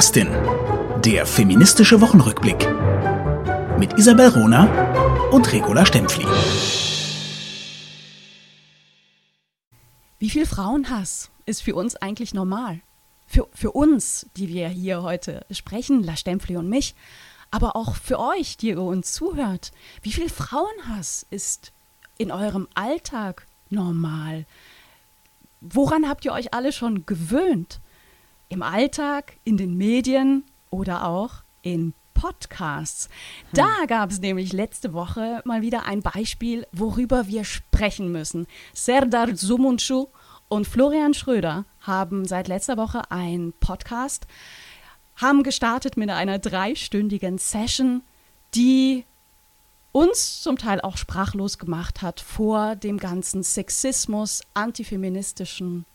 Podcastin. Der feministische Wochenrückblick. Mit Isabel Rona und Regula Stempfli. Wie viel Frauenhass ist für uns eigentlich normal? Für, für uns, die wir hier heute sprechen, La Stempfli und mich, aber auch für euch, die ihr uns zuhört. Wie viel Frauenhass ist in eurem Alltag normal? Woran habt ihr euch alle schon gewöhnt? Im Alltag, in den Medien oder auch in Podcasts. Da hm. gab es nämlich letzte Woche mal wieder ein Beispiel, worüber wir sprechen müssen. Serdar Sumuncu und Florian Schröder haben seit letzter Woche einen Podcast, haben gestartet mit einer dreistündigen Session, die uns zum Teil auch sprachlos gemacht hat vor dem ganzen Sexismus, antifeministischen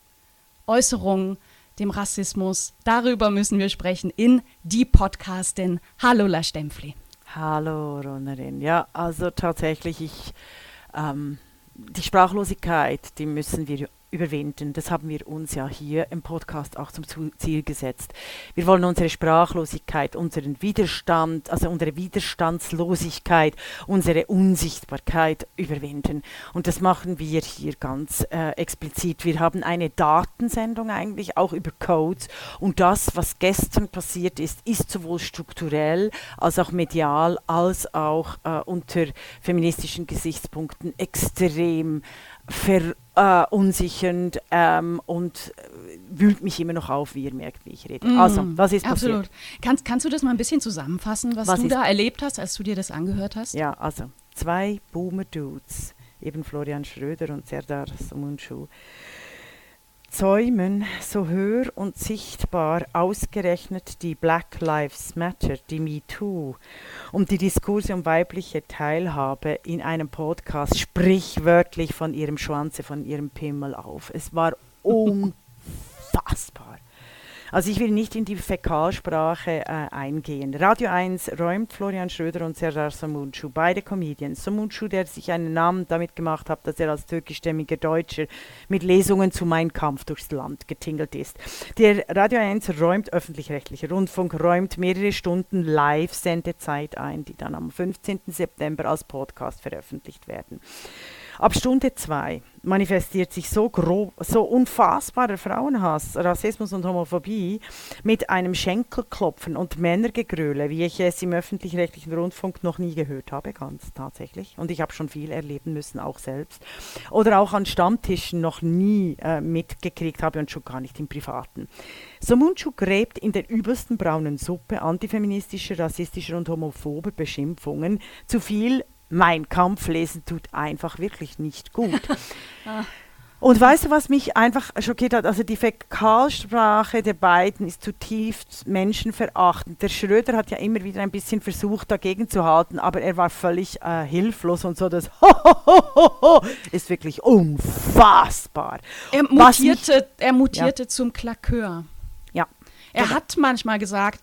Äußerungen, dem Rassismus. Darüber müssen wir sprechen in die Podcastin. Hallo La Stempfli. Hallo Ronerin. Ja, also tatsächlich, ich, ähm, die Sprachlosigkeit, die müssen wir überwinden. Das haben wir uns ja hier im Podcast auch zum Ziel gesetzt. Wir wollen unsere Sprachlosigkeit, unseren Widerstand, also unsere Widerstandslosigkeit, unsere Unsichtbarkeit überwinden. Und das machen wir hier ganz äh, explizit. Wir haben eine Datensendung eigentlich auch über Codes. Und das, was gestern passiert ist, ist sowohl strukturell als auch medial als auch äh, unter feministischen Gesichtspunkten extrem verunsichernd äh, ähm, und äh, wühlt mich immer noch auf, wie ihr merkt, wie ich rede. Mm, also, was ist absolut. passiert? Kannst, kannst du das mal ein bisschen zusammenfassen, was, was du da erlebt hast, als du dir das angehört hast? Ja, also zwei Boomer-Dudes, eben Florian Schröder und Serdar Somuncu, zäumen so hör und sichtbar ausgerechnet die Black Lives Matter, die MeToo und die Diskurse um weibliche Teilhabe in einem Podcast sprichwörtlich von ihrem Schwanze, von ihrem Pimmel auf. Es war unfassbar. Also ich will nicht in die Fäkalsprache äh, eingehen. Radio 1 räumt Florian Schröder und Serdar Samuncu, beide Comedians. Samuncu, der sich einen Namen damit gemacht hat, dass er als türkischstämmiger Deutscher mit Lesungen zu Mein Kampf durchs Land getingelt ist. Der Radio 1 räumt öffentlich-rechtlicher Rundfunk, räumt mehrere Stunden Live-Sendezeit ein, die dann am 15. September als Podcast veröffentlicht werden. Ab Stunde 2 manifestiert sich so grob, so unfassbarer Frauenhass, Rassismus und Homophobie mit einem Schenkelklopfen und Männergegröle, wie ich es im öffentlich-rechtlichen Rundfunk noch nie gehört habe, ganz tatsächlich. Und ich habe schon viel erleben müssen, auch selbst. Oder auch an Stammtischen noch nie äh, mitgekriegt habe und schon gar nicht im Privaten. Somunchu gräbt in der übelsten braunen Suppe antifeministischer, rassistischer und homophober Beschimpfungen zu viel mein Kampf lesen tut einfach wirklich nicht gut. Ah. Und weißt du, was mich einfach schockiert hat? Also die Fäkalsprache der beiden ist zutiefst menschenverachtend. Der Schröder hat ja immer wieder ein bisschen versucht, dagegen zu halten, aber er war völlig äh, hilflos und so. Das ist wirklich unfassbar. Er mutierte, er mutierte ja. zum Klakör. Ja. Er genau. hat manchmal gesagt,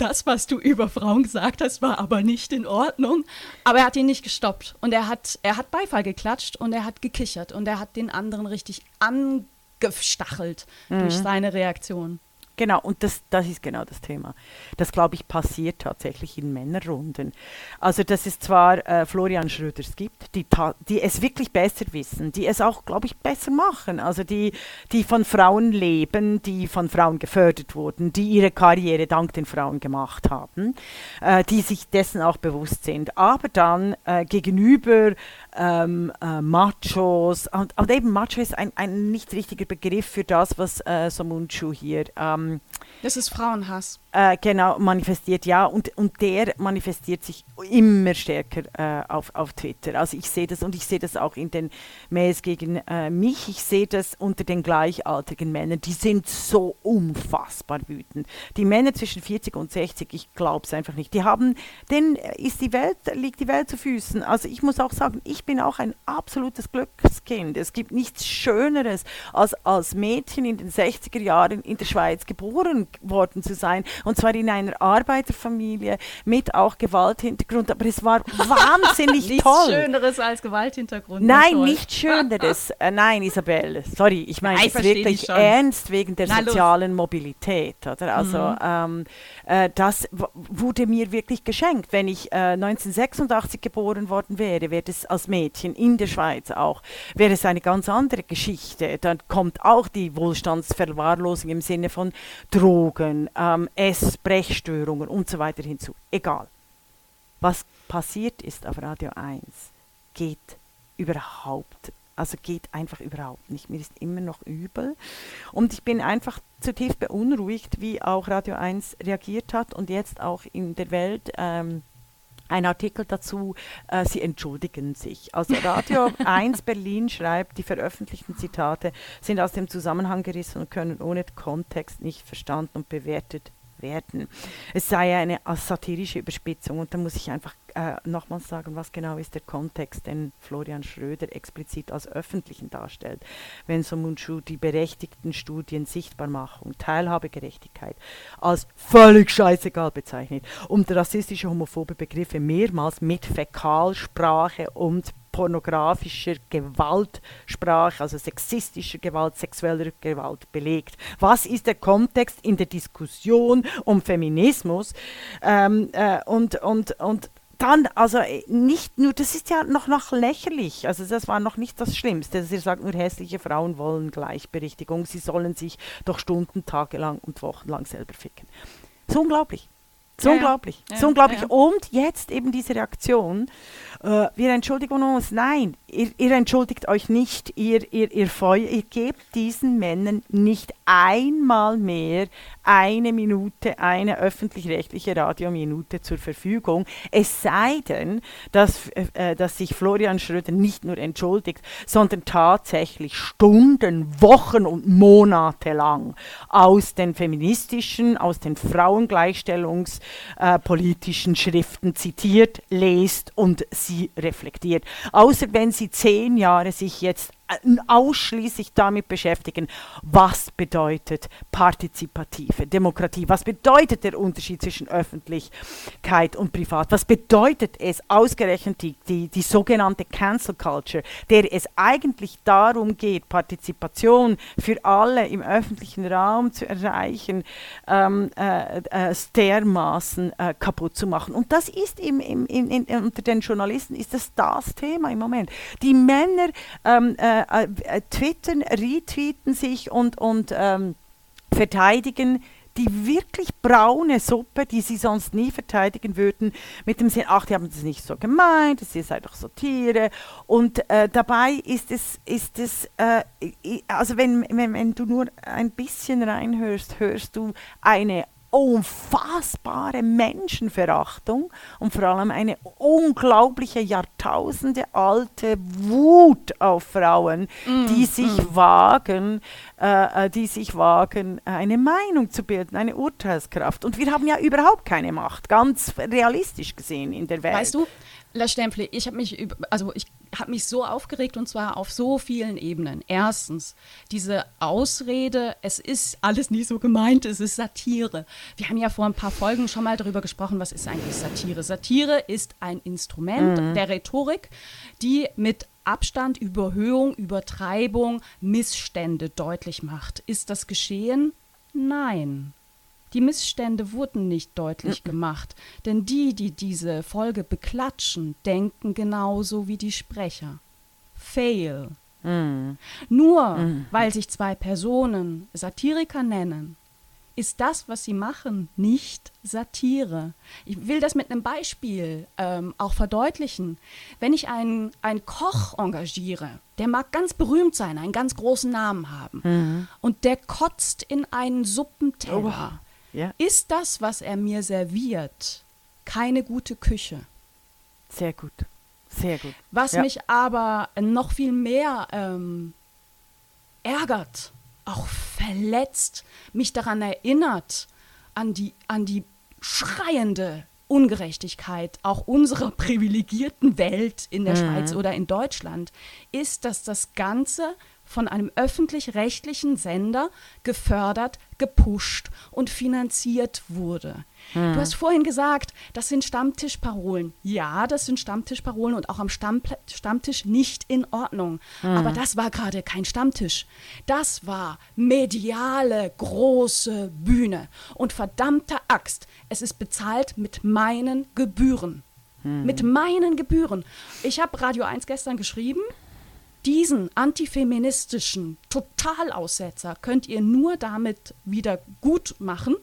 das, was du über Frauen gesagt hast, war aber nicht in Ordnung. Aber er hat ihn nicht gestoppt. Und er hat, er hat Beifall geklatscht und er hat gekichert und er hat den anderen richtig angestachelt mhm. durch seine Reaktion. Genau, und das, das ist genau das Thema. Das, glaube ich, passiert tatsächlich in Männerrunden. Also, dass es zwar äh, Florian Schröders gibt, die, die es wirklich besser wissen, die es auch, glaube ich, besser machen. Also, die, die von Frauen leben, die von Frauen gefördert wurden, die ihre Karriere dank den Frauen gemacht haben, äh, die sich dessen auch bewusst sind. Aber dann äh, gegenüber ähm, äh, Machos, und, und, eben Macho ist ein, ein nicht richtiger Begriff für das, was äh, Somunchu hier. Ähm, das ist Frauenhass. Äh, genau, manifestiert, ja. Und, und der manifestiert sich immer stärker äh, auf, auf Twitter. Also ich sehe das und ich sehe das auch in den Mails gegen äh, mich. Ich sehe das unter den gleichaltrigen Männern. Die sind so unfassbar wütend. Die Männer zwischen 40 und 60, ich glaube es einfach nicht. Die haben, denen ist die Welt, liegt die Welt zu Füßen. Also ich muss auch sagen, ich ich bin auch ein absolutes Glückskind. Es gibt nichts Schöneres, als als Mädchen in den 60er Jahren in der Schweiz geboren worden zu sein. Und zwar in einer Arbeiterfamilie mit auch Gewalthintergrund. Aber es war wahnsinnig Nichts toll. Schöneres als Gewalthintergrund. Nein, Toll. nicht Schöneres. äh, nein, Isabel, sorry, ich meine es wirklich ernst wegen der Na, los. Mhm. sozialen Mobilität. Oder? Also ähm, äh, das wurde mir wirklich geschenkt. Wenn ich äh, 1986 geboren worden wäre, wäre es als Mädchen in der Schweiz auch, wäre es eine ganz andere Geschichte. Dann kommt auch die Wohlstandsverwahrlosung im Sinne von Drogen, ähm, Ess, Brechstörungen und so weiter hinzu. Egal. Was passiert ist auf Radio 1, geht überhaupt, also geht einfach überhaupt nicht. Mir ist immer noch übel und ich bin einfach zutiefst beunruhigt, wie auch Radio 1 reagiert hat und jetzt auch in der Welt. Ähm, ein Artikel dazu, äh, sie entschuldigen sich. Also Radio 1 Berlin schreibt, die veröffentlichten Zitate sind aus dem Zusammenhang gerissen und können ohne Kontext nicht verstanden und bewertet werden. Es sei eine satirische Überspitzung und da muss ich einfach äh, nochmals sagen, was genau ist der Kontext, den Florian Schröder explizit als öffentlichen darstellt. Wenn so Mundschuh die berechtigten Studien Sichtbarmachung, Teilhabegerechtigkeit als völlig scheißegal bezeichnet und rassistische, homophobe Begriffe mehrmals mit Fäkalsprache und pornografischer Gewaltsprache, also sexistischer Gewalt, sexueller Gewalt belegt. Was ist der Kontext in der Diskussion um Feminismus? Ähm, äh, und, und, und dann, also äh, nicht nur, das ist ja noch, noch lächerlich, also das war noch nicht das Schlimmste, dass ihr sagt, nur hässliche Frauen wollen Gleichberechtigung, sie sollen sich doch Stunden, tagelang und wochenlang selber ficken. So unglaublich. So ja. unglaublich. Ja, so unglaublich. ja. Und jetzt eben diese Reaktion. Äh, wir entschuldigen uns. Nein, ihr, ihr entschuldigt euch nicht. Ihr, ihr, ihr, feu ihr gebt diesen Männern nicht einmal mehr eine Minute, eine öffentlich-rechtliche Radiominute zur Verfügung. Es sei denn, dass, äh, dass sich Florian Schröder nicht nur entschuldigt, sondern tatsächlich Stunden, Wochen und Monate lang aus den feministischen, aus den Frauengleichstellungspolitischen äh, Schriften zitiert, lest und sie reflektiert. Außer wenn sie zehn Jahre sich jetzt ausschließlich damit beschäftigen, was bedeutet partizipative Demokratie, was bedeutet der Unterschied zwischen Öffentlichkeit und Privat, was bedeutet es ausgerechnet die, die, die sogenannte Cancel Culture, der es eigentlich darum geht, Partizipation für alle im öffentlichen Raum zu erreichen, ähm, äh, äh, dermaßen äh, kaputt zu machen. Und das ist im, im, in, in, unter den Journalisten ist das das Thema im Moment. Die Männer ähm, äh, äh, twittern, retweeten sich und, und ähm, verteidigen die wirklich braune Suppe, die sie sonst nie verteidigen würden, mit dem Sinn, ach, die haben das nicht so gemeint, ihr seid doch Satire. Und äh, dabei ist es, ist es äh, also wenn, wenn, wenn du nur ein bisschen reinhörst, hörst du eine unfassbare Menschenverachtung und vor allem eine unglaubliche Jahrtausende alte Wut auf Frauen, die sich wagen, äh, äh, die sich wagen, eine Meinung zu bilden, eine Urteilskraft. Und wir haben ja überhaupt keine Macht, ganz realistisch gesehen in der Welt. Weißt du, La Stempfli, ich habe mich, über- also ich habe mich so aufgeregt und zwar auf so vielen Ebenen. Erstens, diese Ausrede, es ist alles nicht so gemeint, es ist Satire. Wir haben ja vor ein paar Folgen schon mal darüber gesprochen, was ist eigentlich Satire. Satire ist ein Instrument der Rhetorik, die mit Abstand, Überhöhung, Übertreibung, Missstände deutlich macht. Ist das geschehen? Nein. Die Missstände wurden nicht deutlich gemacht, denn die, die diese Folge beklatschen, denken genauso wie die Sprecher. Fail. Nur weil sich zwei Personen Satiriker nennen, ist das, was sie machen, nicht Satire. Ich will das mit einem Beispiel ähm, auch verdeutlichen. Wenn ich einen, einen Koch engagiere, der mag ganz berühmt sein, einen ganz großen Namen haben, und der kotzt in einen Suppenteller, Ja, ist das, was er mir serviert, keine gute Küche. sehr gut. Sehr gut. Was Ja. mich aber noch viel mehr ähm, ärgert, auch verletzt, mich daran erinnert, an die, an die schreiende Ungerechtigkeit auch unserer privilegierten Welt in der mhm. Schweiz oder in Deutschland ist, dass das Ganze von einem öffentlich-rechtlichen Sender gefördert, gepusht und finanziert wurde. Hm. Du hast vorhin gesagt, das sind Stammtischparolen. Ja, das sind Stammtischparolen und auch am Stamm Stammtisch nicht in Ordnung. Hm. Aber das war gerade kein Stammtisch. Das war mediale große Bühne. Und verdammte Axt, es ist bezahlt mit meinen Gebühren. Hm. Mit meinen Gebühren. Ich habe Radio 1 gestern geschrieben diesen antifeministischen Totalaussetzer könnt ihr nur damit wieder gut machen,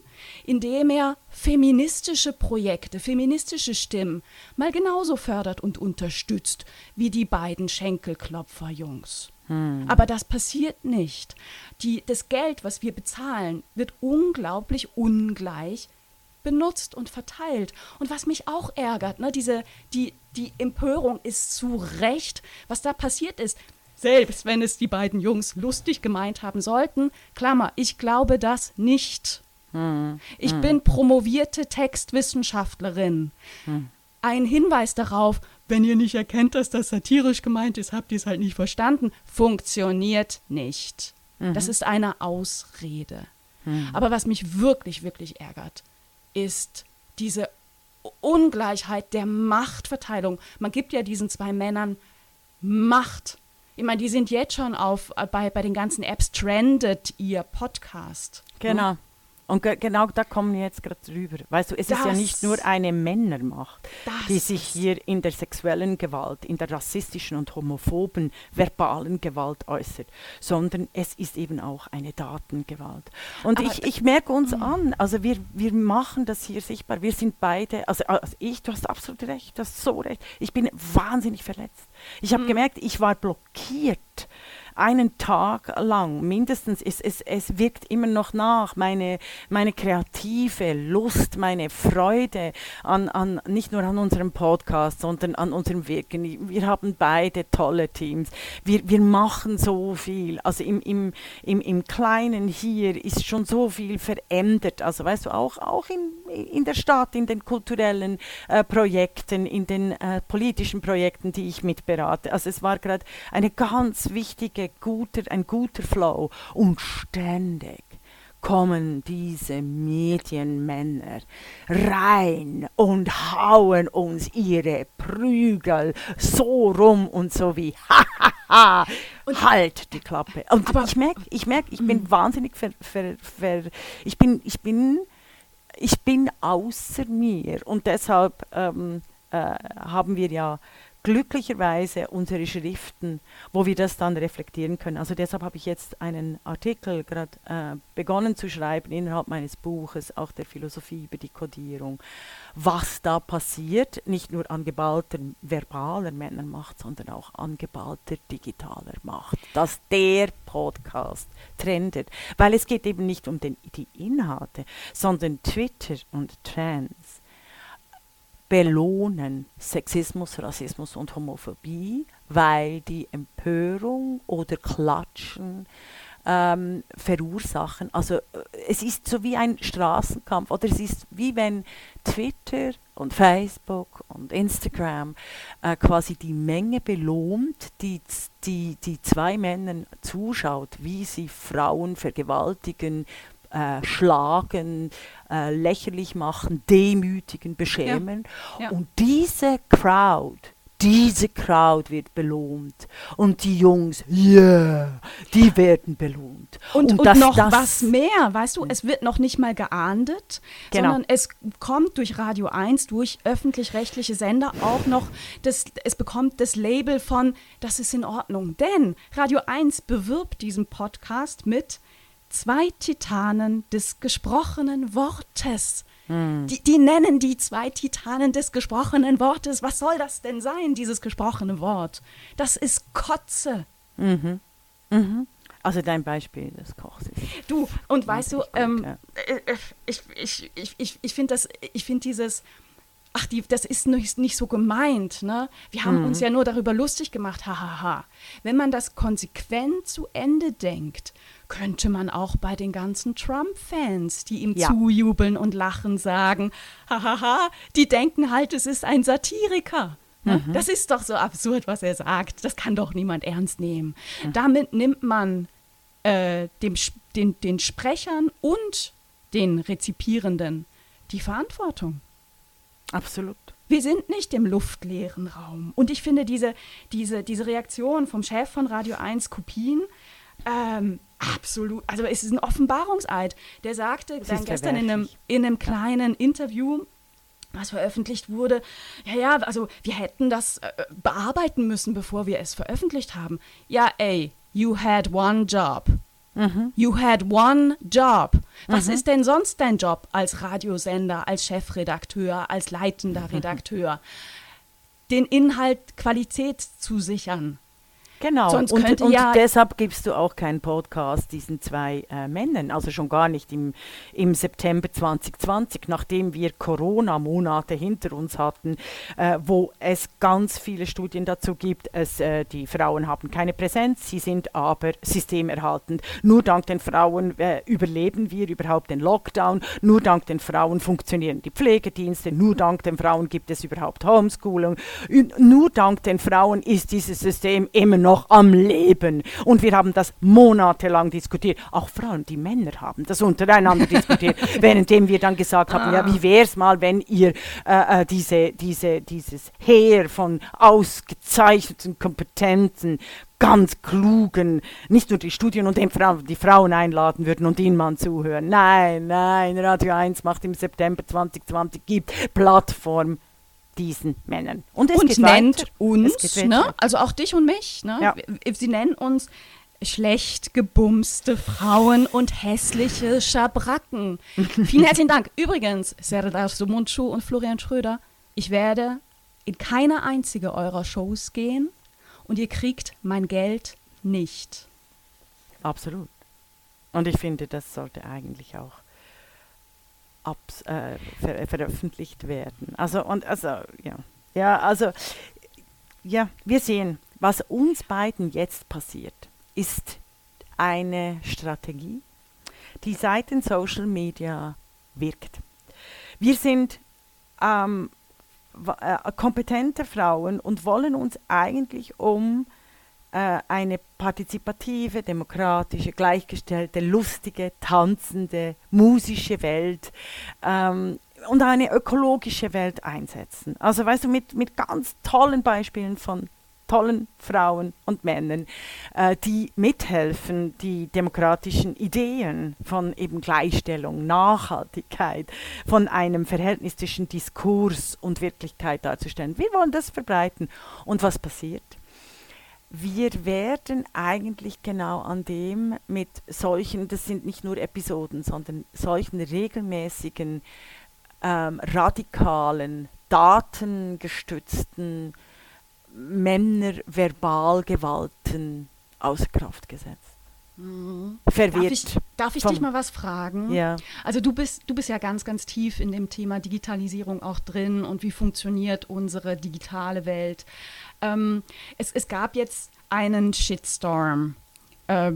indem er feministische Projekte, feministische Stimmen mal genauso fördert und unterstützt wie die beiden Schenkelklopfer-Jungs. Hm. Aber das passiert nicht. Die, das Geld, was wir bezahlen, wird unglaublich ungleich benutzt und verteilt. Und was mich auch ärgert, ne, diese, die, die Empörung ist zu Recht, was da passiert ist. Selbst wenn es die beiden Jungs lustig gemeint haben sollten, Klammer, ich glaube das nicht. Hm. Ich hm. bin promovierte Textwissenschaftlerin. Hm. Ein Hinweis darauf, wenn ihr nicht erkennt, dass das satirisch gemeint ist, habt ihr es halt nicht verstanden, funktioniert nicht. Mhm. Das ist eine Ausrede. Mhm. Aber was mich wirklich, wirklich ärgert, ist diese Ungleichheit der Machtverteilung. Man gibt ja diesen zwei Männern Macht. Ich meine, die sind jetzt schon auf, äh, bei, bei den ganzen Apps trendet ihr Podcast. Genau. Hm? Und ge genau da kommen wir jetzt gerade drüber. Weißt du, es das ist ja nicht nur eine Männermacht, die sich hier in der sexuellen Gewalt, in der rassistischen und homophoben verbalen Gewalt äußert, sondern es ist eben auch eine Datengewalt. Und ich, ich merke uns mhm. an, also wir, wir machen das hier sichtbar. Wir sind beide, also, also ich, du hast absolut recht, du hast so recht. Ich bin wahnsinnig verletzt. Ich habe mhm. gemerkt, ich war blockiert einen Tag lang mindestens, es, es, es wirkt immer noch nach, meine, meine kreative Lust, meine Freude an, an, nicht nur an unserem Podcast, sondern an unserem Wirken. Wir haben beide tolle Teams. Wir, wir machen so viel. Also im, im, im, im Kleinen hier ist schon so viel verändert. Also weißt du, auch, auch in, in der Stadt, in den kulturellen äh, Projekten, in den äh, politischen Projekten, die ich mitberate. Also es war gerade eine ganz wichtige guter, ein guter Flow und ständig kommen diese Medienmänner rein und hauen uns ihre Prügel so rum und so wie hahaha und halt die Klappe. Und aber ich merke, ich merke, ich bin mhm. wahnsinnig ver, ver, ver, ich bin, ich bin, ich bin außer mir und deshalb ähm, äh, haben wir ja glücklicherweise unsere Schriften, wo wir das dann reflektieren können. Also deshalb habe ich jetzt einen Artikel gerade äh, begonnen zu schreiben innerhalb meines Buches, auch der Philosophie über die Kodierung, was da passiert, nicht nur an geballter verbaler Männermacht, sondern auch an geballter digitaler Macht, dass der Podcast trendet, weil es geht eben nicht um den, die Inhalte, sondern Twitter und Trans belohnen Sexismus, Rassismus und Homophobie, weil die Empörung oder Klatschen ähm, verursachen. Also äh, es ist so wie ein Straßenkampf oder es ist wie wenn Twitter und Facebook und Instagram äh, quasi die Menge belohnt, die, die, die zwei Männern zuschaut, wie sie Frauen vergewaltigen, äh, schlagen, äh, lächerlich machen, demütigen, beschämen. Ja. Ja. Und diese Crowd, diese Crowd wird belohnt. Und die Jungs, yeah, die werden belohnt. Und, und, und das, noch das was mehr, weißt du, es wird noch nicht mal geahndet, genau. sondern es kommt durch Radio 1, durch öffentlich-rechtliche Sender auch noch, das, es bekommt das Label von, das ist in Ordnung. Denn Radio 1 bewirbt diesen Podcast mit zwei Titanen des gesprochenen Wortes. Hm. Die, die, nennen die zwei Titanen des gesprochenen Wortes. Was soll das denn sein, dieses gesprochene Wort? Das ist Kotze. Mhm. Mhm. Also dein Beispiel des Kochs Du, und weißt du, ähm, äh, äh, ich, ich, ich, ich, ich finde das, ich finde dieses, ach, die, das ist nicht, nicht so gemeint. Ne? Wir haben uns ja nur darüber lustig gemacht, hahaha. Wenn man das konsequent zu Ende denkt, könnte man auch bei den ganzen Trump-Fans, die ihm Ja. zujubeln und lachen, sagen, hahaha, die denken halt, es ist ein Satiriker. Ne? Das ist doch so absurd, was er sagt. Das kann doch niemand ernst nehmen. Damit nimmt man äh, dem, den, den Sprechern und den Rezipierenden die Verantwortung. Absolut. Wir sind nicht im luftleeren Raum. Und ich finde diese, diese, diese Reaktion vom Chef von Radio 1 Kopien ähm, absolut, also es ist ein Offenbarungseid. Der sagte dann gestern in einem, in einem kleinen Interview, was veröffentlicht wurde, ja, ja, also wir hätten das äh, bearbeiten müssen, bevor wir es veröffentlicht haben. Ja, ey, you had one job. You had one job. Was ist denn sonst dein Job als Radiosender, als Chefredakteur, als leitender Redakteur? Den Inhalt Qualität zu sichern. Genau. Sonst und, könnte und ja- deshalb gibst du auch keinen Podcast diesen zwei äh, Männern. Also schon gar nicht im, im September 2020, nachdem wir Corona-Monate hinter uns hatten, äh, wo es ganz viele Studien dazu gibt. Es, äh, die Frauen haben keine Präsenz, sie sind aber systemerhaltend. Nur dank den Frauen äh, überleben wir überhaupt den Lockdown. Nur dank den Frauen funktionieren die Pflegedienste. Nur dank den Frauen gibt es überhaupt Homeschooling. Nur dank den Frauen ist dieses System immer noch am Leben. Und wir haben das monatelang diskutiert. Auch Frauen, die Männer haben das untereinander diskutiert, währenddem wir dann gesagt haben, ja, wie wäre es mal, wenn ihr äh, äh, diese, diese, dieses Heer von ausgezeichneten, kompetenten, ganz klugen, nicht nur die Studien und den Frauen, die Frauen einladen würden und ihnen mal zuhören. Nein, nein, Radio 1 macht im September 2020, gibt Plattform diesen Männern. Und es und nennt weiter. uns, ne? also auch dich und mich, ne? Ja. Sie nennen uns schlecht gebumste Frauen und hässliche Schabracken. Vielen herzlichen Dank. Übrigens, Serdar Sumuncu und Florian Schröder, ich werde in keine einzige eurer Shows gehen und ihr kriegt mein Geld nicht. Absolut. Und ich finde, das sollte eigentlich auch abs äh, ver veröffentlicht werden. Also und also ja, ja, also ja, wir sehen, was uns beiden jetzt passiert, ist eine Strategie, die seit den Social Media wirkt. Wir sind ähm, äh, kompetente Frauen und wollen uns eigentlich um äh, eine partizipative, demokratische, gleichgestellte, lustige, tanzende, musische Welt ähm, und eine ökologische Welt einsetzen. Also weißt du, mit, mit ganz tollen Beispielen von tollen Frauen und Männern, äh, die mithelfen, die demokratischen Ideen von eben Gleichstellung, Nachhaltigkeit, von einem Verhältnis zwischen Diskurs und Wirklichkeit darzustellen. Wir wollen das verbreiten. Und was passiert? Wir werden eigentlich genau an dem mit solchen, das sind nicht nur Episoden, sondern solchen regelmäßigen, ähm, radikalen, datengestützten Männerverbalgewalten außer Kraft gesetzt. Darf Verwirrt. ich, darf ich dich mal was fragen? Ja. Also du bist, du bist ja ganz, ganz tief in dem Thema Digitalisierung auch drin und wie funktioniert unsere digitale Welt. Ähm, es, es gab jetzt einen Shitstorm äh,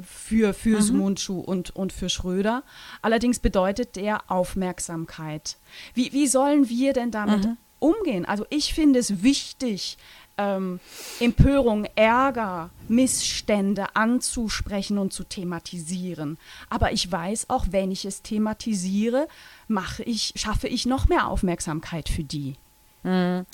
für, für Sumunchu und, und für Schröder. Allerdings bedeutet der Aufmerksamkeit. Wie, wie sollen wir denn damit umgehen? Also ich finde es wichtig, ähm, Empörung, Ärger, Missstände anzusprechen und zu thematisieren. Aber ich weiß auch, wenn ich es thematisiere, mache ich, schaffe ich noch mehr Aufmerksamkeit für die. Wa-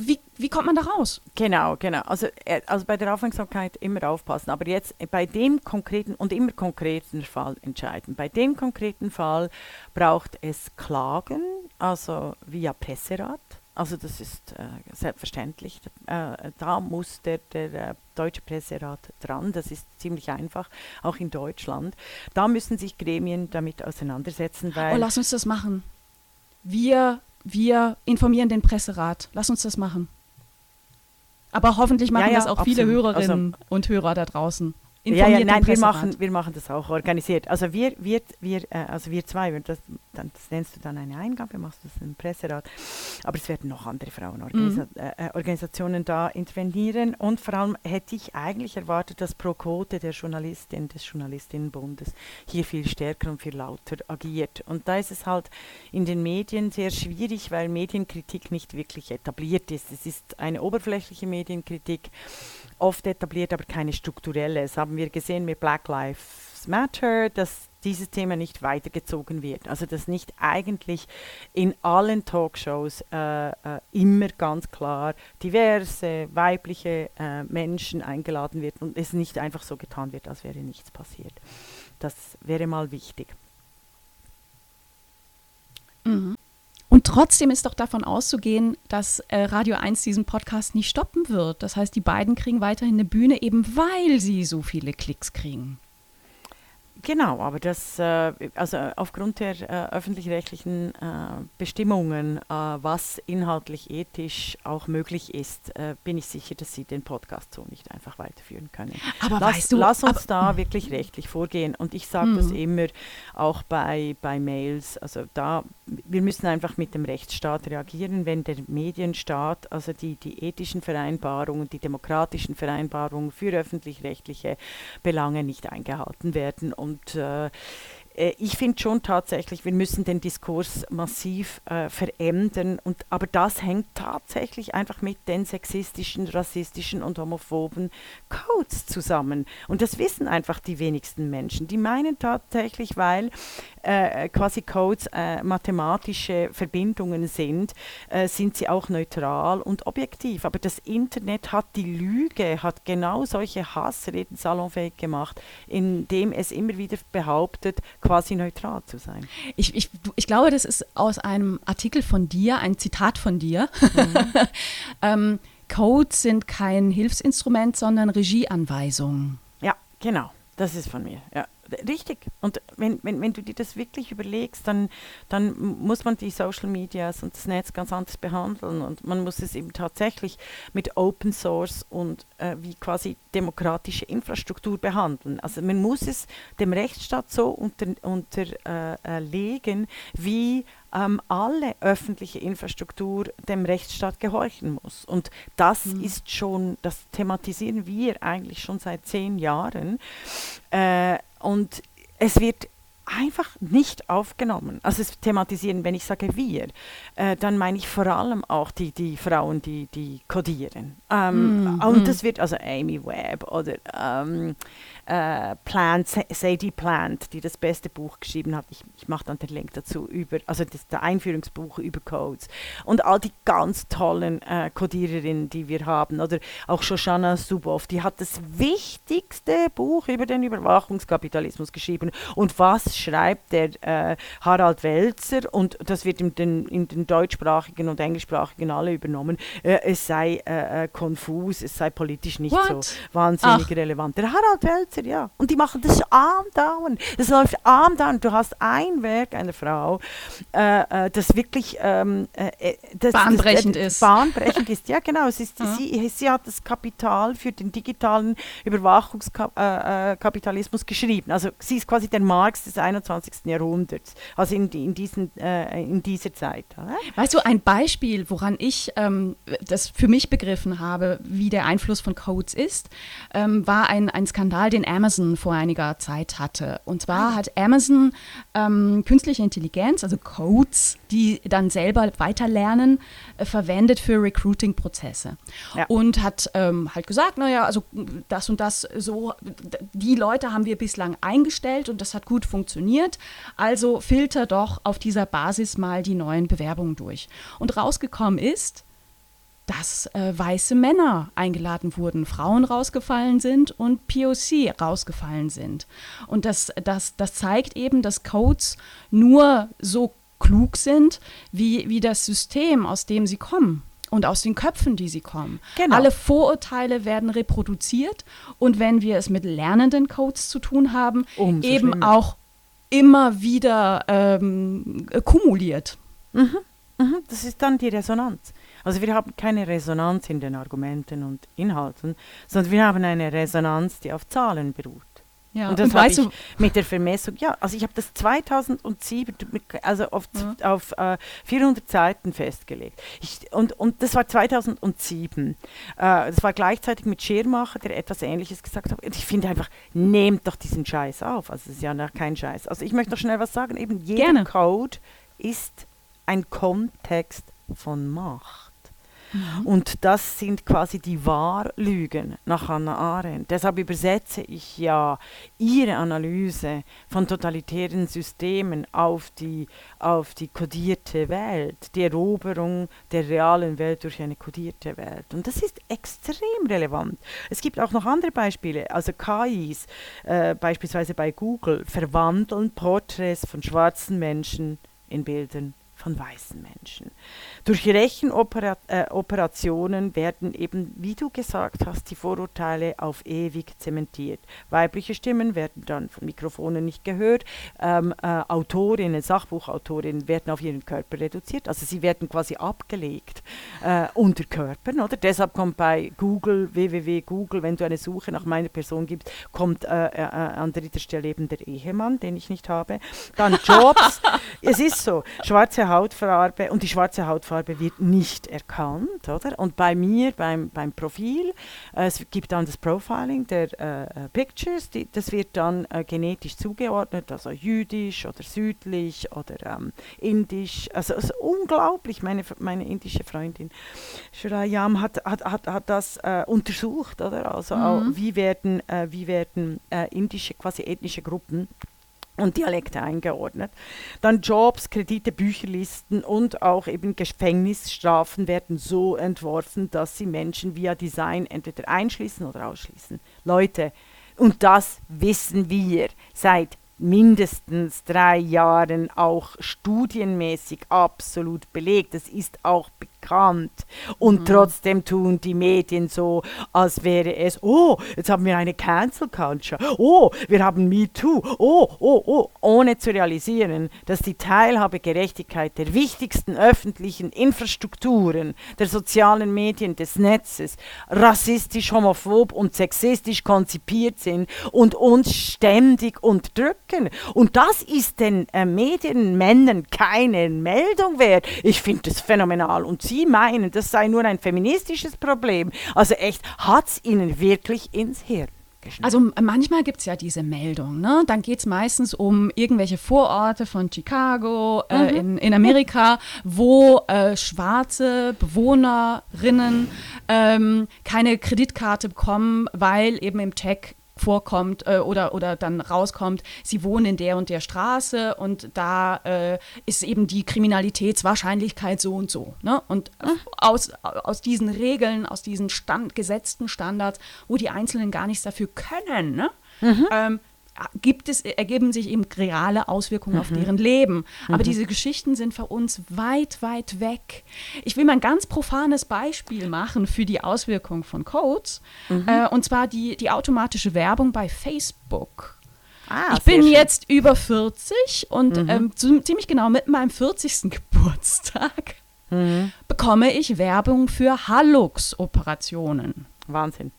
wie, wie kommt man da raus? Genau, genau. Also, äh, also bei der Aufmerksamkeit immer aufpassen, aber jetzt äh, bei dem konkreten und immer konkreten Fall entscheiden. Bei dem konkreten Fall braucht es Klagen, also via Presserat. Also das ist äh, selbstverständlich. Äh, da muss der, der äh, deutsche Presserat dran. Das ist ziemlich einfach, auch in Deutschland. Da müssen sich Gremien damit auseinandersetzen, weil Oh, lass uns das machen. Wir, wir informieren den Presserat. Lass uns das machen. Aber hoffentlich machen Ja, ja, das auch viele absolut. Hörerinnen und Hörer da draußen. Ja, ja, nein, wir machen, wir machen das auch organisiert. Also wir, wir, wir, äh, also wir zwei, das, dann, das nennst du dann eine Eingabe, machst du das im Presserat. Aber es werden noch andere Frauenorganisationen mhm. äh, da intervenieren. Und vor allem hätte ich eigentlich erwartet, dass pro Quote der Journalistin des Journalistinnenbundes hier viel stärker und viel lauter agiert. Und da ist es halt in den Medien sehr schwierig, weil Medienkritik nicht wirklich etabliert ist. Es ist eine oberflächliche Medienkritik oft etabliert, aber keine strukturelle. Das haben wir gesehen mit Black Lives Matter, dass dieses Thema nicht weitergezogen wird. Also dass nicht eigentlich in allen Talkshows äh, äh, immer ganz klar diverse weibliche äh, Menschen eingeladen wird und es nicht einfach so getan wird, als wäre nichts passiert. Das wäre mal wichtig. Mhm. Und trotzdem ist doch davon auszugehen, dass äh, Radio 1 diesen Podcast nicht stoppen wird. Das heißt, die beiden kriegen weiterhin eine Bühne, eben weil sie so viele Klicks kriegen. Genau, aber das, äh, also aufgrund der äh, öffentlich-rechtlichen äh, Bestimmungen, äh, was inhaltlich ethisch auch möglich ist, äh, bin ich sicher, dass Sie den Podcast so nicht einfach weiterführen können. Aber lass, weißt du, lass uns da wirklich rechtlich vorgehen. Und ich sage das mhm. immer auch bei, bei Mails. Also da, wir müssen einfach mit dem Rechtsstaat reagieren, wenn der Medienstaat, also die, die ethischen Vereinbarungen, die demokratischen Vereinbarungen für öffentlich-rechtliche Belange nicht eingehalten werden. Und und äh, äh, ich finde schon tatsächlich, wir müssen den Diskurs massiv äh, verändern. Und, aber das hängt tatsächlich einfach mit den sexistischen, rassistischen und homophoben Codes zusammen. Und das wissen einfach die wenigsten Menschen. Die meinen tatsächlich, weil äh, quasi Codes äh, mathematische Verbindungen sind, äh, sind sie auch neutral und objektiv. Aber das Internet hat die Lüge, hat genau solche Hassreden salonfähig gemacht, indem es immer wieder behauptet, quasi neutral zu sein. Ich, ich, ich glaube, das ist aus einem Artikel von dir, ein Zitat von dir. Mhm. ähm, Codes sind kein Hilfsinstrument, sondern Regieanweisungen. Ja, genau. Das ist von mir. Ja. Richtig. Und wenn, wenn, wenn du dir das wirklich überlegst, dann, dann muss man die Social Medias und das Netz ganz anders behandeln und man muss es eben tatsächlich mit Open Source und äh, wie quasi demokratische Infrastruktur behandeln. Also man muss es dem Rechtsstaat so unterlegen, unter, äh, äh wie ähm, alle öffentliche Infrastruktur dem Rechtsstaat gehorchen muss. Und das mhm. ist schon, das thematisieren wir eigentlich schon seit zehn Jahren. Äh, und es wird einfach nicht aufgenommen. Also es thematisieren, wenn ich sage wir, äh, dann meine ich vor allem auch die, die Frauen, die, die codieren. Ähm, mm, und mm. das wird also Amy Webb oder ähm, äh, Plant, Sadie Plant, die das beste Buch geschrieben hat. Ich, ich mache dann den Link dazu über, also das, der Einführungsbuch über Codes und all die ganz tollen äh, Codiererinnen, die wir haben. Oder auch Shoshana Zuboff, die hat das wichtigste Buch über den Überwachungskapitalismus geschrieben. Und was schreibt der äh, Harald Welzer? Und das wird in den, in den deutschsprachigen und englischsprachigen alle übernommen. Äh, es sei äh, äh, konfus, es sei politisch nicht What? so wahnsinnig Ach. relevant. Der Harald Welzer Schweizer, ja. Und die machen das andauernd. Das läuft andauernd. Du hast ein Werk einer Frau, äh, äh das wirklich ähm, äh, äh das, bahnbrechend das, ist. Bahnbrechend ist, ja genau. Es ist, ja. sie, sie hat das Kapital für den digitalen Überwachungskapitalismus geschrieben. Also sie ist quasi der Marx des 21. Jahrhunderts, also in, in, diesen, äh, in dieser Zeit. Oder? Weißt du, ein Beispiel, woran ich ähm, das für mich begriffen habe, wie der Einfluss von Codes ist, ähm, war ein, ein Skandal, den Amazon vor einiger Zeit hatte. Und zwar ah. hat Amazon ähm, künstliche Intelligenz, also Codes, die dann selber weiterlernen, äh, verwendet für Recruiting-Prozesse. Ja. Und hat ähm, halt gesagt, naja, also das und das so, die Leute haben wir bislang eingestellt und das hat gut funktioniert. Also filter doch auf dieser Basis mal die neuen Bewerbungen durch. Und rausgekommen ist, dass äh, weiße Männer eingeladen wurden, Frauen rausgefallen sind und POC rausgefallen sind. Und das, das, das zeigt eben, dass Codes nur so klug sind, wie, wie das System, aus dem sie kommen und aus den Köpfen, die sie kommen. Genau. Alle Vorurteile werden reproduziert und wenn wir es mit lernenden Codes zu tun haben, Umso eben schlimmer. auch immer wieder ähm, kumuliert. Mhm. Mhm. Das ist dann die Resonanz. Also wir haben keine Resonanz in den Argumenten und Inhalten, sondern wir haben eine Resonanz, die auf Zahlen beruht. Ja, und das und weißt ich du, mit der Vermessung, ja, also ich habe das 2007, mit- also auf, Ja. auf äh, 400 Seiten festgelegt. Ich, und, und das war 2007. Äh, das war gleichzeitig mit Schirmacher, der etwas Ähnliches gesagt hat. Und ich finde einfach, nehmt doch diesen Scheiß auf. Also es ist ja noch kein Scheiß. Also ich möchte noch schnell was sagen. Eben jeder Gerne. Code ist ein Kontext von Macht. Und das sind quasi die Wahrlügen nach Hannah Arendt. Deshalb übersetze ich ja ihre Analyse von totalitären Systemen auf die, auf die kodierte Welt, die Eroberung der realen Welt durch eine kodierte Welt. Und das ist extrem relevant. Es gibt auch noch andere Beispiele. Also KIs, äh, beispielsweise bei Google, verwandeln Porträts von schwarzen Menschen in Bildern von weißen Menschen. Durch Rechenoperationen werden eben, wie du gesagt hast, die Vorurteile auf ewig zementiert. Weibliche Stimmen werden dann von Mikrofonen nicht gehört. Ähm, äh, Autorinnen, Sachbuchautorinnen werden auf ihren Körper reduziert. Also sie werden quasi abgelegt äh, unter Körpern. Oder? Deshalb kommt bei Google, www.google, wenn du eine Suche nach meiner Person gibst, kommt äh, äh, an dritter Stelle eben der Ehemann, den ich nicht habe. Dann Jobs. es ist so, schwarze Hautfarbe und die schwarze Hautfarbe wird nicht erkannt, oder? Und bei mir, beim, beim Profil, äh, es gibt dann das Profiling der äh, äh, Pictures, die, das wird dann äh, genetisch zugeordnet, also jüdisch oder südlich oder ähm, indisch. Also, also unglaublich, meine, meine indische Freundin Shrayam hat, hat, hat, hat das äh, untersucht, oder? Also auch, Mhm. wie werden, äh, wie werden indische, quasi ethnische Gruppen und Dialekte eingeordnet. Dann Jobs, Kredite, Bücherlisten und auch eben Gefängnisstrafen werden so entworfen, dass sie Menschen via Design entweder einschließen oder ausschließen. Leute, und das wissen wir seit mindestens drei Jahren auch studienmäßig absolut belegt. Das ist auch bekannt. Und trotzdem tun die Medien so, als wäre es, oh, jetzt haben wir eine Cancel Culture. Oh, wir haben Me Too. Oh, oh, oh, ohne zu realisieren, dass die Teilhabegerechtigkeit der wichtigsten öffentlichen Infrastrukturen, der sozialen Medien, des Netzes, rassistisch, homophob und sexistisch konzipiert sind und uns ständig unterdrücken. Und das ist den äh, Medienmännern keine Meldung wert. Ich finde das phänomenal. Und Sie meinen, das sei nur ein feministisches Problem. Also echt, hat es Ihnen wirklich ins Hirn? Also manchmal gibt es ja diese Meldung, ne? Dann geht es meistens um irgendwelche Vororte von Chicago äh, in, in Amerika, wo äh, schwarze Bewohnerinnen ähm, keine Kreditkarte bekommen, weil eben im Check vorkommt äh, oder, oder dann rauskommt, sie wohnen in der und der Straße und da äh, ist eben die Kriminalitätswahrscheinlichkeit so und so. Ne? Und aus, aus diesen Regeln, aus diesen Stand, gesetzten Standards, wo die Einzelnen gar nichts dafür können, ne? ähm, gibt es, ergeben sich eben reale Auswirkungen auf deren Leben. Aber diese Geschichten sind für uns weit, weit weg. Ich will mal ein ganz profanes Beispiel machen für die Auswirkungen von Codes. Äh, und zwar die, die automatische Werbung bei Facebook. Ah, ich bin schön. jetzt über 40 und ähm, zu, ziemlich genau mit meinem 40. Geburtstag bekomme ich Werbung für Hallux-Operationen. Wahnsinn.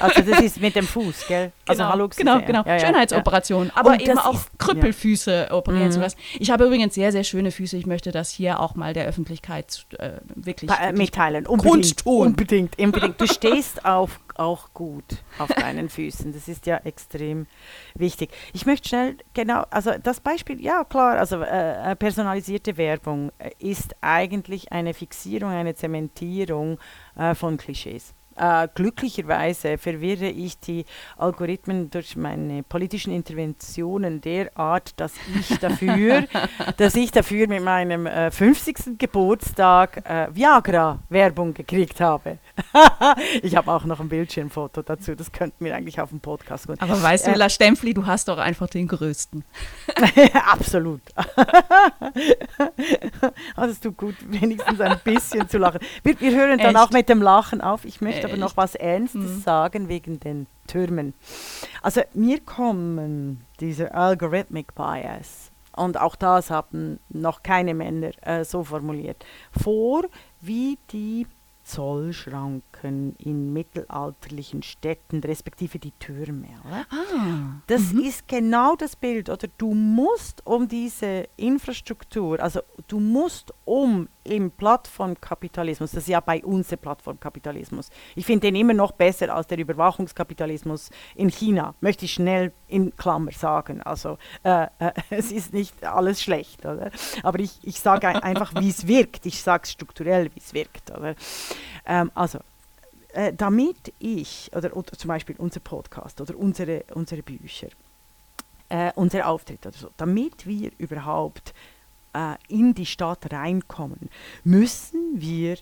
Also das ist mit dem Fuß, gell? Also genau, Hallux genau, genau. ja, ja, Schönheitsoperation, aber Und eben auch ist- Krüppelfüße operieren Mhm. zu lassen. Ich habe übrigens sehr, sehr schöne Füße. Ich möchte das hier auch mal der Öffentlichkeit äh, wirklich, Pa- äh, mitteilen. Unbedingt, unbedingt, unbedingt. Du stehst auf, auch gut auf deinen Füßen. Das ist ja extrem wichtig. Ich möchte schnell, genau, also das Beispiel, ja klar, also äh, äh, personalisierte Werbung äh, ist eigentlich eine Fixierung, eine Zementierung äh, von Klischees. Äh, glücklicherweise verwirre ich die Algorithmen durch meine politischen Interventionen derart, dass ich dafür, dass ich dafür mit meinem äh, 50. Geburtstag äh, Viagra-Werbung gekriegt habe. ich habe auch noch ein Bildschirmfoto dazu, das könnten wir eigentlich auf dem Podcast gut. Aber weißt du, Äh, La Stempfli, du hast doch einfach den größten. Absolut. also es tut gut, wenigstens ein bisschen zu lachen. Wir, wir hören dann Echt? auch mit dem Lachen auf. Ich möchte aber Echt? noch was Ernstes Mhm. sagen wegen den Türmen. Also mir kommen diese Algorithmic Bias und auch das haben noch keine Männer äh, so formuliert, vor, wie die Zollschranken in mittelalterlichen Städten, respektive die Türme. Ah. Das mhm. ist genau das Bild. Oder du musst um diese Infrastruktur, also du musst um im Plattformkapitalismus, das ist ja bei uns der Plattformkapitalismus, ich finde den immer noch besser als der Überwachungskapitalismus in China, möchte ich schnell in Klammer sagen. Also äh, äh, es ist nicht alles schlecht, oder? aber ich, ich sage ein, einfach, wie es wirkt. Ich sage strukturell, wie es wirkt. Oder? Ähm, also äh, damit ich, oder, oder zum Beispiel unser Podcast oder unsere, unsere Bücher, äh, unser Auftritt oder so, damit wir überhaupt äh, in die Stadt reinkommen, müssen wir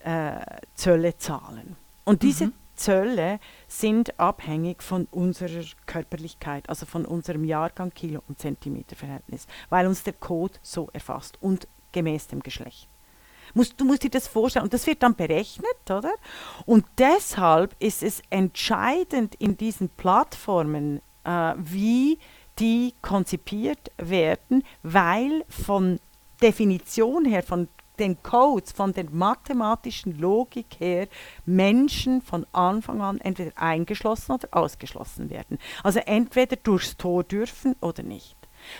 äh, Zölle zahlen. Und diese Mhm. Zölle sind abhängig von unserer Körperlichkeit, also von unserem Jahrgang Kilo- und Zentimeterverhältnis, weil uns der Code so erfasst und gemäß dem Geschlecht. Musst, du musst dir das vorstellen und das wird dann berechnet, oder? Und deshalb ist es entscheidend in diesen Plattformen, äh, wie die konzipiert werden, weil von Definition her, von den Codes, von der mathematischen Logik her, Menschen von Anfang an entweder eingeschlossen oder ausgeschlossen werden. Also entweder durchs Tor dürfen oder nicht.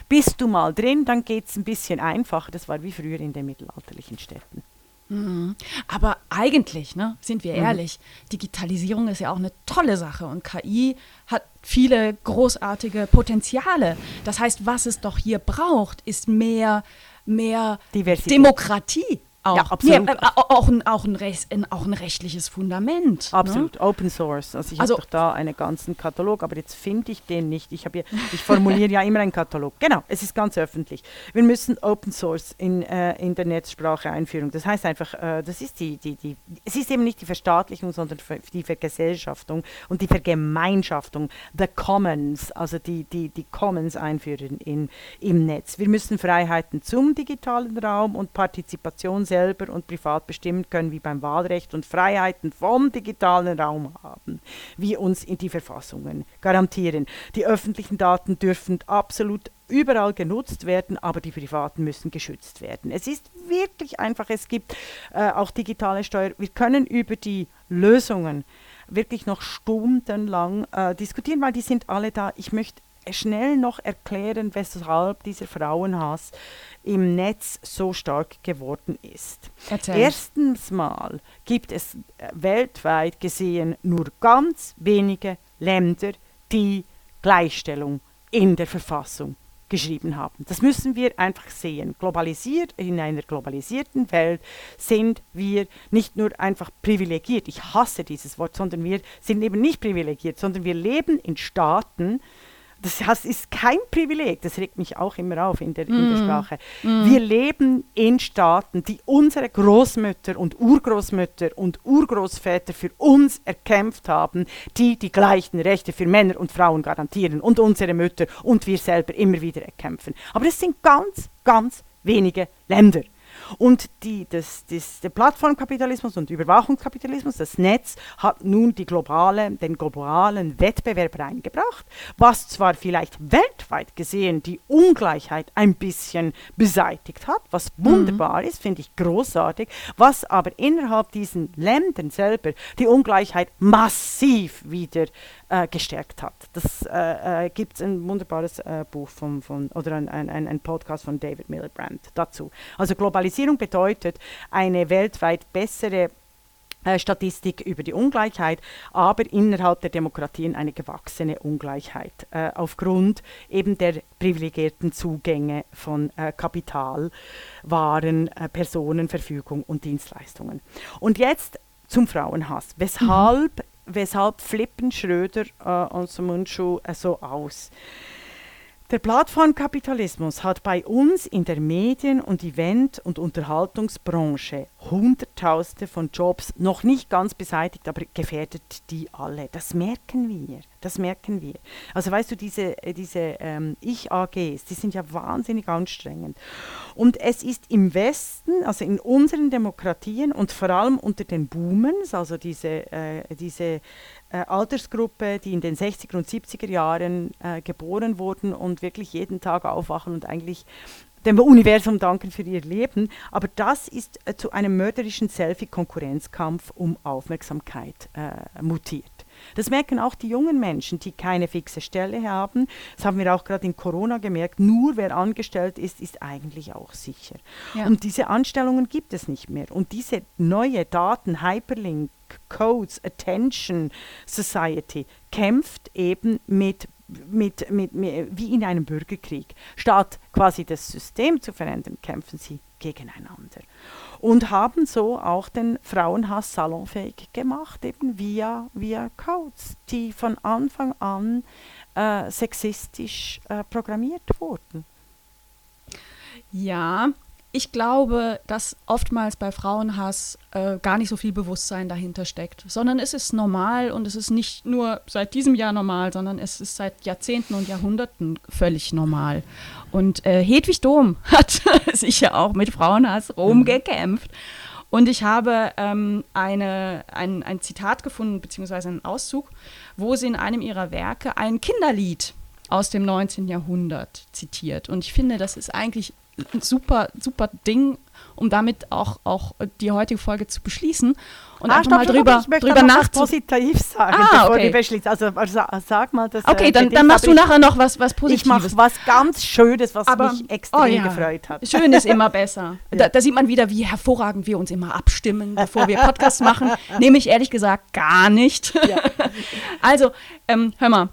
Bist du mal drin, dann geht es ein bisschen einfacher. Das war wie früher in den mittelalterlichen Städten. Mhm. Aber eigentlich, ne, sind wir ehrlich, Digitalisierung ist ja auch eine tolle Sache und KI hat viele großartige Potenziale. Das heißt, was es doch hier braucht, ist mehr, mehr. Demokratie. Auch, Ja, absolut. Nee, äh, auch, ein, auch, ein, ein, auch ein rechtliches Fundament. Absolut, Ne? Open Source. Also ich Also- habe doch da einen ganzen Katalog, aber jetzt finde ich den nicht. Ich, ich formuliere ja immer einen Katalog. Genau, es ist ganz öffentlich. Wir müssen Open Source in, äh, in der Netzsprache einführen. Das heißt einfach, äh, das ist die, die, die, es ist eben nicht die Verstaatlichung, sondern die Vergesellschaftung und die Vergemeinschaftung, the Commons, also die, die, die Commons einführen in, im Netz. Wir müssen Freiheiten zum digitalen Raum und Partizipation selber und privat bestimmen können, wie beim Wahlrecht und Freiheiten vom digitalen Raum haben, wie uns in die Verfassungen garantieren. Die öffentlichen Daten dürfen absolut überall genutzt werden, aber die privaten müssen geschützt werden. Es ist wirklich einfach, es gibt äh, auch digitale Steuer. Wir können über die Lösungen wirklich noch stundenlang äh, diskutieren, weil die sind alle da. Ich möchte schnell noch erklären, weshalb dieser Frauenhass im Netz so stark geworden ist. Erzähl. Erstens mal gibt es äh, weltweit gesehen nur ganz wenige Länder, die Gleichstellung in der Verfassung geschrieben haben. Das müssen wir einfach sehen. Globalisiert, in einer globalisierten Welt sind wir nicht nur einfach privilegiert, ich hasse dieses Wort, sondern wir sind eben nicht privilegiert, sondern wir leben in Staaten, das ist kein Privileg, das regt mich auch immer auf in der, in der Sprache. Wir leben in Staaten, die unsere Großmütter und Urgroßmütter und Urgroßväter für uns erkämpft haben, die die gleichen Rechte für Männer und Frauen garantieren und unsere Mütter und wir selber immer wieder erkämpfen. Aber es sind ganz, ganz wenige Länder. Und die, das, das, der Plattformkapitalismus und Überwachungskapitalismus, das Netz, hat nun globale, den globalen Wettbewerb reingebracht, was zwar vielleicht weltweit gesehen die Ungleichheit ein bisschen beseitigt hat, was wunderbar ist, finde ich großartig, was aber innerhalb diesen Ländern selber die Ungleichheit massiv wieder äh, gestärkt hat. Das äh, äh, gibt es ein wunderbares äh, Buch von, von, oder ein, ein, ein Podcast von David Miliband dazu. Also Globalisierung bedeutet eine weltweit bessere äh, Statistik über die Ungleichheit, aber innerhalb der Demokratien eine gewachsene Ungleichheit äh, aufgrund eben der privilegierten Zugänge von äh, Kapital, Waren, äh, Personen, Verfügung und Dienstleistungen. Und jetzt zum Frauenhass. Weshalb, weshalb flippen Schröder äh, und Sumunchu äh, so aus? Der Plattformkapitalismus hat bei uns in der Medien- und Event- und Unterhaltungsbranche Hunderttausende von Jobs noch nicht ganz beseitigt, aber gefährdet die alle. Das merken wir. Das merken wir. Also weißt du, diese, äh, diese ähm, Ich-AGs, die sind ja wahnsinnig anstrengend. Und es ist im Westen, also in unseren Demokratien und vor allem unter den Boomens, also diese, äh, diese äh, Altersgruppe, die in den 60er und 70er Jahren äh, geboren wurden und wirklich jeden Tag aufwachen und eigentlich dem Universum danken für ihr Leben. Aber das ist äh, zu einem mörderischen Selfie-Konkurrenzkampf um Aufmerksamkeit äh, mutiert. Das merken auch die jungen Menschen, die keine fixe Stelle haben. Das haben wir auch gerade in Corona gemerkt. Nur wer angestellt ist, ist eigentlich auch sicher. Ja. Und diese Anstellungen gibt es nicht mehr. Und diese neue Daten, Hyperlink, Codes, Attention Society kämpft eben mit mit, mit, mit, wie in einem Bürgerkrieg. Statt quasi das System zu verändern, kämpfen sie gegeneinander und haben so auch den Frauenhass salonfähig gemacht, eben via, via Codes, die von Anfang an äh, sexistisch äh, programmiert wurden. Ja, ich glaube, dass oftmals bei Frauenhass äh, gar nicht so viel Bewusstsein dahinter steckt, sondern es ist normal und es ist nicht nur seit diesem Jahr normal, sondern es ist seit Jahrzehnten und Jahrhunderten völlig normal. Und äh, Hedwig Dom hat sicher auch mit Frauenhass rumgekämpft. Und ich habe ähm, eine, ein, ein Zitat gefunden, beziehungsweise einen Auszug, wo sie in einem ihrer Werke ein Kinderlied aus dem 19. Jahrhundert zitiert. Und ich finde, das ist eigentlich super, super Ding, um damit auch, auch die heutige Folge zu beschließen und ah, einfach stopp, mal drüber, ich möchte drüber nach positiv sagen, ah, okay. Also, also sag mal das. Okay, äh, dann, dann machst du nachher noch was, was Positives. Ich mache was ganz Schönes, was aber, mich extrem oh ja. gefreut hat. Schön ist immer besser. ja. da, da, sieht man wieder, wie hervorragend wir uns immer abstimmen, bevor wir Podcasts machen. Nehme ich ehrlich gesagt gar nicht. Ja. also, ähm, hör mal.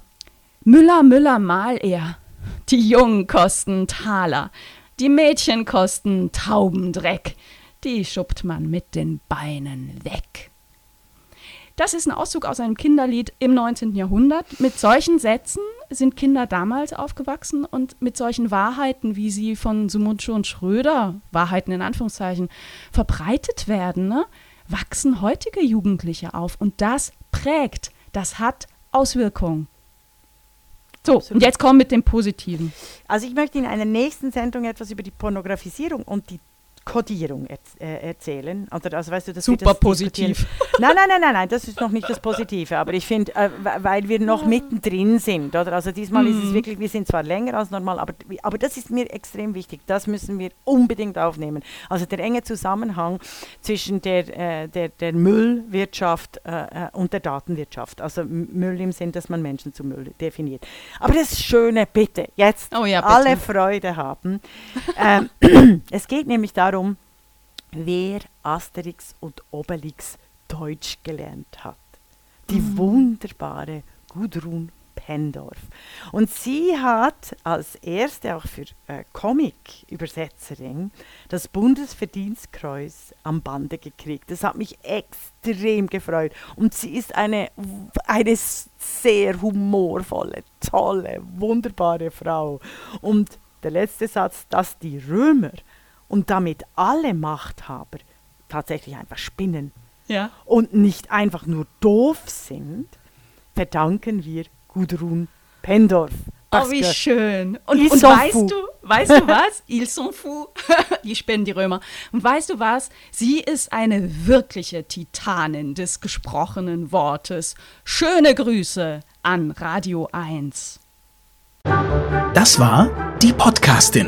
Müller, Müller, mal er. Die Jungen kosten Taler. Die Mädchen kosten Taubendreck, die schuppt man mit den Beinen weg. Das ist ein Auszug aus einem Kinderlied im 19. Jahrhundert. Mit solchen Sätzen sind Kinder damals aufgewachsen und mit solchen Wahrheiten, wie sie von Sumundsche und Schröder, Wahrheiten in Anführungszeichen, verbreitet werden, ne, wachsen heutige Jugendliche auf. Und das prägt, das hat Auswirkungen. So, Absolut. und jetzt kommen mit dem Positiven. Also ich möchte in einer nächsten Sendung etwas über die Pornografisierung und die Kodierung er, äh, erzählen. Also, also weißt du, das Super das positiv. Nein, nein, nein, nein, nein, das ist noch nicht das Positive. Aber ich finde, äh, weil wir noch ja. mittendrin sind, oder? Also diesmal mhm. ist es mhm. wirklich, wir sind zwar länger als normal, aber, aber das ist mir extrem wichtig. Das müssen wir unbedingt aufnehmen. Also der enge Zusammenhang zwischen der, äh, der, der Müllwirtschaft äh, äh und der Datenwirtschaft. Also Müll im Sinn, dass man Menschen zu Müll definiert. Aber das Schöne, bitte, jetzt oh ja, bitte. alle Freude haben. ähm, es geht nämlich darum, darum, wer Asterix und Obelix Deutsch gelernt hat. Die mhm. wunderbare Gudrun Pendorf. Und sie hat als erste auch für äh, Comic-Übersetzerin das Bundesverdienstkreuz am Bande gekriegt. Das hat mich extrem gefreut. Und sie ist eine, eine sehr humorvolle, tolle, wunderbare Frau. Und der letzte Satz, dass die Römer und damit alle Machthaber tatsächlich einfach spinnen ja. und nicht einfach nur doof sind, verdanken wir Gudrun Pendorf. Oh, wie schön. Und, und weißt du, weißt du was? Ils sont fous. die spinnen die Römer. Und weißt du was? Sie ist eine wirkliche Titanin des gesprochenen Wortes. Schöne Grüße an Radio 1. Das war die Podcastin